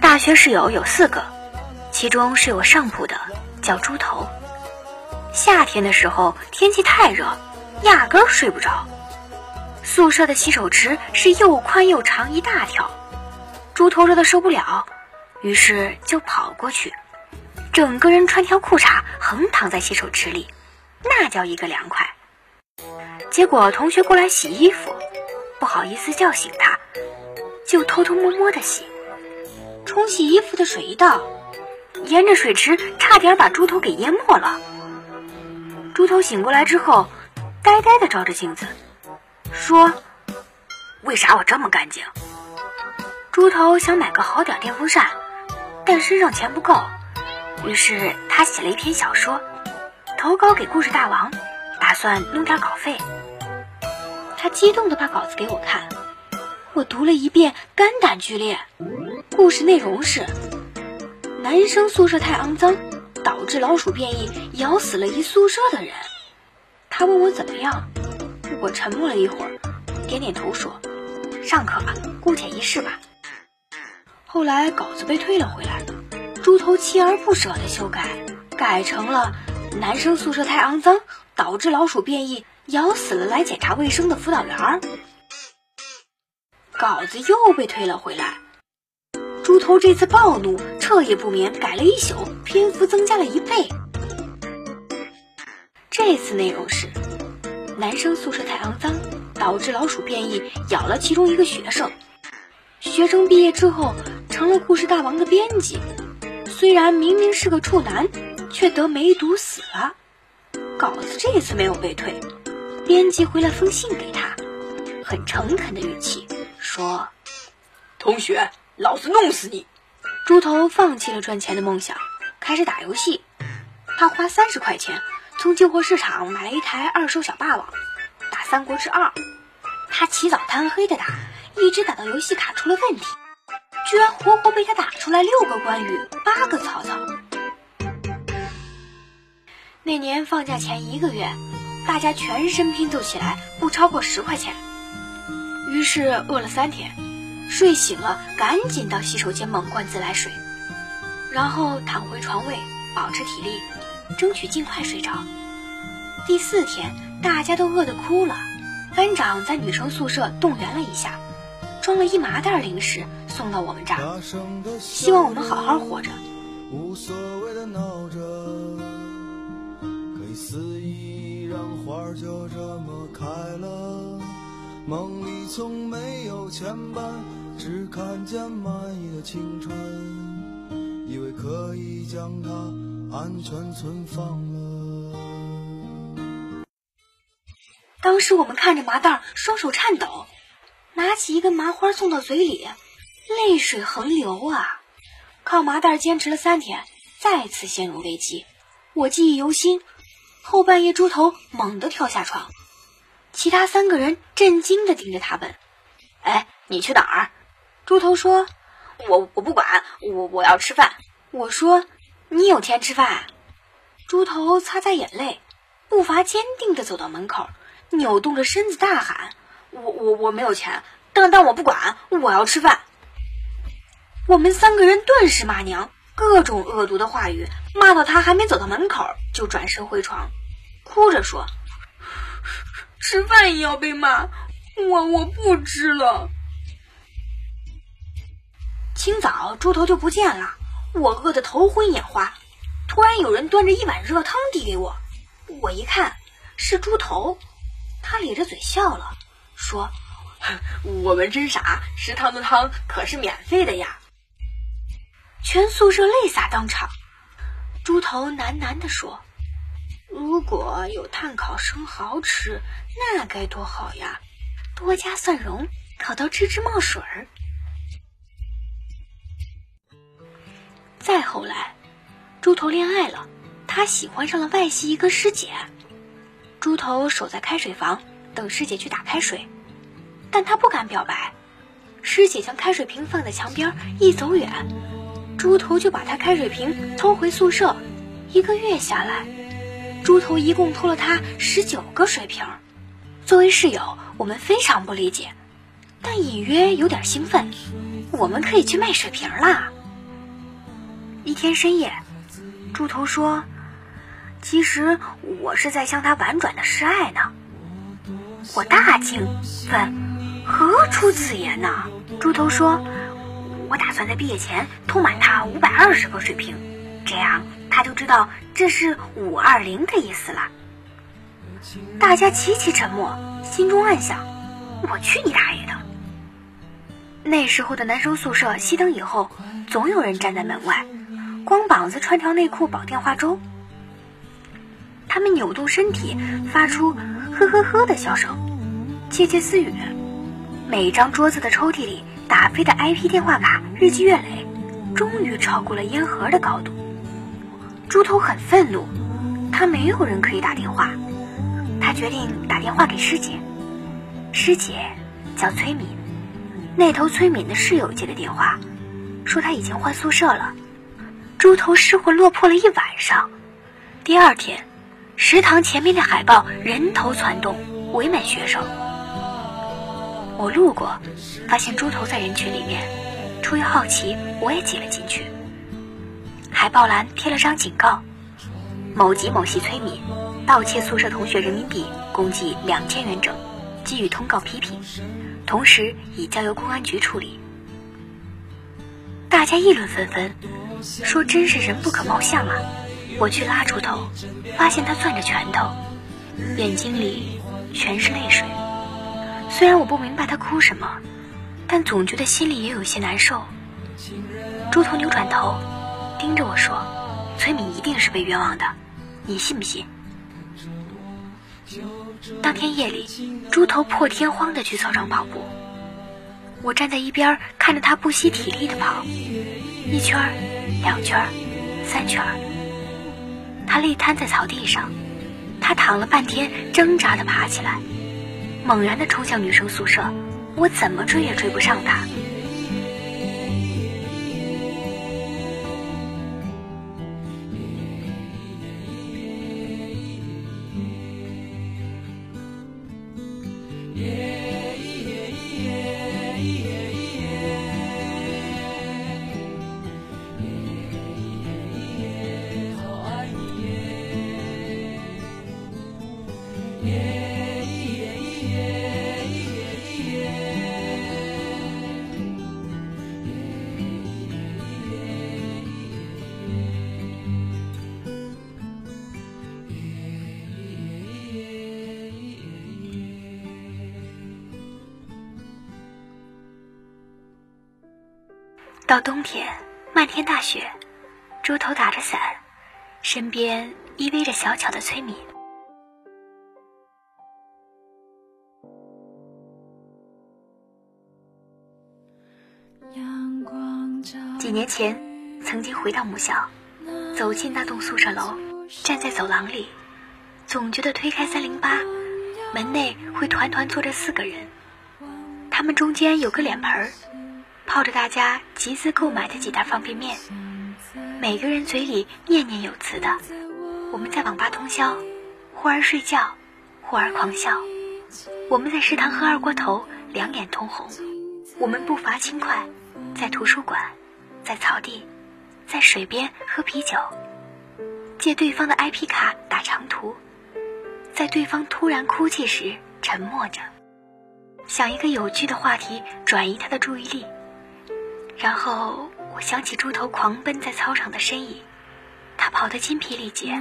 大学室友有四个，其中是我上铺的，叫猪头。夏天的时候天气太热，压根儿睡不着。宿舍的洗手池是又宽又长一大条，猪头热的受不了，于是就跑过去，整个人穿条裤衩横躺在洗手池里，那叫一个凉快。结果同学过来洗衣服，不好意思叫醒他，就偷偷摸摸的洗。冲洗衣服的水一倒，沿着水池差点把猪头给淹没了。猪头醒过来之后，呆呆的照着镜子。说：“为啥我这么干净？”猪头想买个好点电风扇，但身上钱不够，于是他写了一篇小说，投稿给故事大王，打算弄点稿费。他激动的把稿子给我看，我读了一遍，肝胆俱裂。故事内容是：男生宿舍太肮脏，导致老鼠变异，咬死了一宿舍的人。他问我怎么样。我沉默了一会儿，点点头说：“上课吧，姑且一试吧。”后来稿子被退了回来，猪头锲而不舍地修改，改成了男生宿舍太肮脏，导致老鼠变异，咬死了来检查卫生的辅导员。稿子又被退了回来，猪头这次暴怒，彻夜不眠，改了一宿，篇幅增加了一倍。这次内容是。男生宿舍太肮脏，导致老鼠变异，咬了其中一个学生。学生毕业之后成了故事大王的编辑，虽然明明是个处男，却得梅毒死了。稿子这次没有被退，编辑回了封信给他，很诚恳的语气说：“同学，老子弄死你！”猪头放弃了赚钱的梦想，开始打游戏。他花三十块钱。从旧货市场买了一台二手小霸王，打《三国志二》，他起早贪黑的打，一直打到游戏卡出了问题，居然活活被他打出来六个关羽，八个曹操。那年放假前一个月，大家全身拼凑起来不超过十块钱，于是饿了三天，睡醒了赶紧到洗手间猛灌自来水，然后躺回床位，保持体力。争取尽快睡着。第四天，大家都饿得哭了。班长在女生宿舍动员了一下，装了一麻袋零食送到我们这儿，希望我们好好活着。无所谓的闹着，可以肆意让花就这么开了。梦里从没有牵绊，只看见满意的青春，以为可以将它。安全存放了。当时我们看着麻袋，双手颤抖，拿起一根麻花送到嘴里，泪水横流啊！靠麻袋坚持了三天，再次陷入危机。我记忆犹新，后半夜猪头猛地跳下床，其他三个人震惊地盯着他问：“哎，你去哪儿？”猪头说：“我我不管，我我要吃饭。”我说。你有钱吃饭？猪头擦擦眼泪，步伐坚定地走到门口，扭动着身子大喊：“我我我没有钱，但但我不管，我要吃饭。”我们三个人顿时骂娘，各种恶毒的话语，骂到他还没走到门口，就转身回床，哭着说：“吃饭也要被骂，我我不吃了。”清早猪头就不见了。我饿得头昏眼花，突然有人端着一碗热汤递给我，我一看是猪头，他咧着嘴笑了，说：“我们真傻，食堂的汤可是免费的呀。”全宿舍泪洒当场。猪头喃喃地说：“如果有炭烤生蚝吃，那该多好呀！多加蒜蓉，烤到吱吱冒水儿。”再后来，猪头恋爱了，他喜欢上了外系一个师姐。猪头守在开水房等师姐去打开水，但他不敢表白。师姐将开水瓶放在墙边，一走远，猪头就把他开水瓶偷回宿舍。一个月下来，猪头一共偷了他十九个水瓶。作为室友，我们非常不理解，但隐约有点兴奋。我们可以去卖水瓶啦。一天深夜，猪头说：“其实我是在向他婉转的示爱呢。”我大惊，问：“何出此言呢？”猪头说：“我打算在毕业前偷满他五百二十个水瓶，这样他就知道这是五二零的意思了。”大家齐齐沉默，心中暗想：“我去你大爷的！”那时候的男生宿舍熄灯以后，总有人站在门外，光膀子穿条内裤煲电话粥。他们扭动身体，发出呵呵呵的笑声，窃窃私语。每张桌子的抽屉里打飞的 IP 电话卡日积月累，终于超过了烟盒的高度。猪头很愤怒，他没有人可以打电话，他决定打电话给师姐。师姐叫崔敏。那头崔敏的室友接的电话，说他已经换宿舍了。猪头失魂落魄了一晚上。第二天，食堂前面的海报人头攒动，围满学生。我路过，发现猪头在人群里面，出于好奇，我也挤了进去。海报栏贴了张警告：某级某系崔敏盗窃宿舍同学人民币共计两千元整，给予通告批评。同时已交由公安局处理。大家议论纷纷，说真是人不可貌相啊！我去拉猪头，发现他攥着拳头，眼睛里全是泪水。虽然我不明白他哭什么，但总觉得心里也有些难受。猪头扭转头，盯着我说：“崔敏一定是被冤枉的，你信不信？”当天夜里，猪头破天荒地去操场跑步。我站在一边看着他不惜体力的跑，一圈儿、两圈儿、三圈儿。他累瘫在草地上，他躺了半天，挣扎地爬起来，猛然地冲向女生宿舍。我怎么追也追不上他。到冬天，漫天大雪，猪头打着伞，身边依偎着小巧的崔敏。几年前，曾经回到母校，走进那栋宿舍楼，站在走廊里，总觉得推开三零八，门内会团团坐着四个人，他们中间有个脸盆儿。泡着大家集资购买的几袋方便面，每个人嘴里念念有词的。我们在网吧通宵，忽而睡觉，忽而狂笑。我们在食堂喝二锅头，两眼通红。我们步伐轻快，在图书馆，在草地，在水边喝啤酒，借对方的 IP 卡打长途，在对方突然哭泣时沉默着，想一个有趣的话题转移他的注意力。然后我想起猪头狂奔在操场的身影，他跑得筋疲力竭。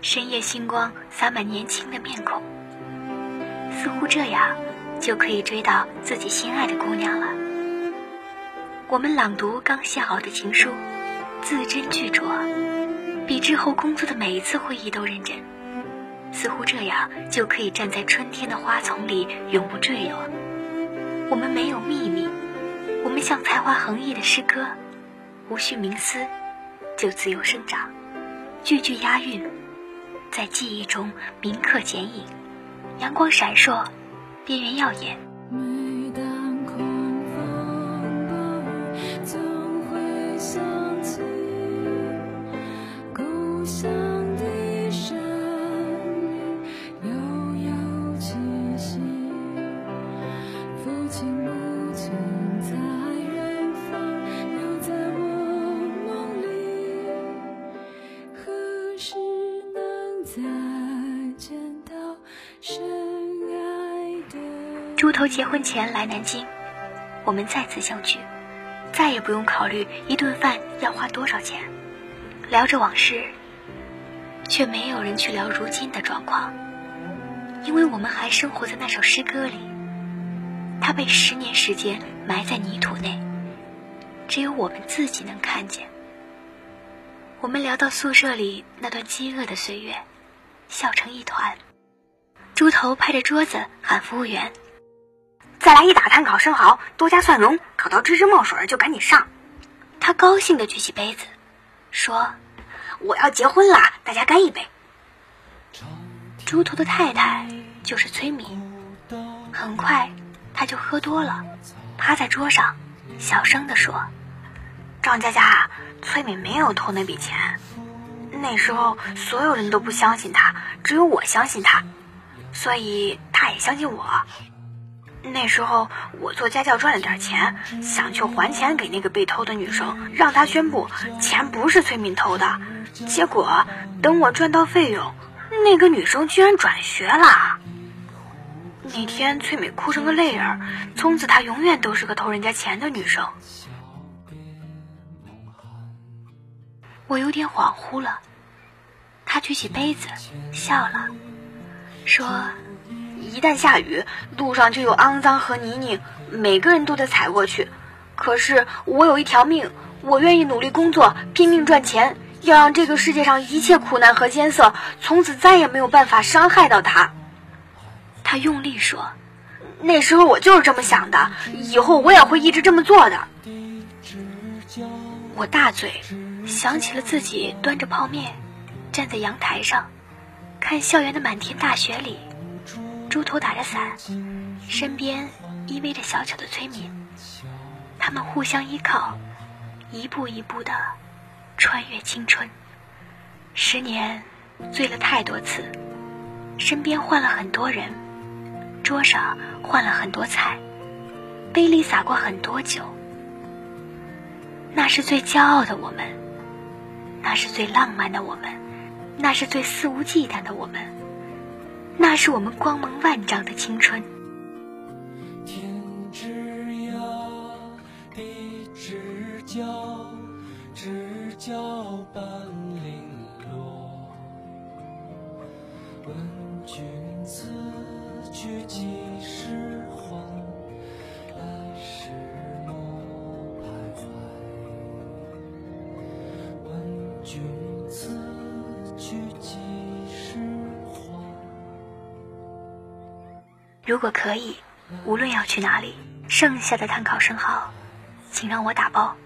深夜星光洒满年轻的面孔，似乎这样就可以追到自己心爱的姑娘了。我们朗读刚写好的情书，字斟句酌，比之后工作的每一次会议都认真。似乎这样就可以站在春天的花丛里永不坠落。我们没有秘密。们像才华横溢的诗歌，无需冥思，就自由生长，句句押韵，在记忆中铭刻剪影，阳光闪烁，边缘耀眼。头结婚前来南京，我们再次相聚，再也不用考虑一顿饭要花多少钱。聊着往事，却没有人去聊如今的状况，因为我们还生活在那首诗歌里。它被十年时间埋在泥土内，只有我们自己能看见。我们聊到宿舍里那段饥饿的岁月，笑成一团。猪头拍着桌子喊服务员。再来一打炭烤生蚝，多加蒜蓉，烤到吱吱冒水就赶紧上。他高兴地举起杯子，说我要结婚啦，大家干一杯。：“猪头的太太就是崔敏。”很快，他就喝多了，趴在桌上，小声地说张佳佳，崔敏没有偷那笔钱。那时候所有人都不相信他，只有我相信他，所以他也相信我。那时候我做家教赚了点钱，想去还钱给那个被偷的女生，让她宣布钱不是崔敏偷的。结果等我赚到费用，那个女生居然转学了。那天崔美哭成个泪儿，从此她永远都是个偷人家钱的女生。：“我有点恍惚了。”她举起杯子，笑了，说一旦下雨，路上就有肮脏和泥泞，每个人都得踩过去。可是我有一条命，我愿意努力工作，拼命赚钱，要让这个世界上一切苦难和艰涩，从此再也没有办法伤害到他。：“他用力说。”那时候我就是这么想的，以后我也会一直这么做的。我大嘴，想起了自己端着泡面，站在阳台上，看校园的满天大雪里，猪头打着伞，身边依偎着小巧的崔敏，他们互相依靠，一步一步的穿越青春。十年，醉了太多次，身边换了很多人，桌上换了很多菜，杯里洒过很多酒。那是最骄傲的我们，那是最浪漫的我们，那是最肆无忌惮的我们，那是我们光芒万丈的青春。天之涯，地之角，知交半零落。问君此去几时如果可以，无论要去哪里，剩下的碳烤生蚝，请让我打包。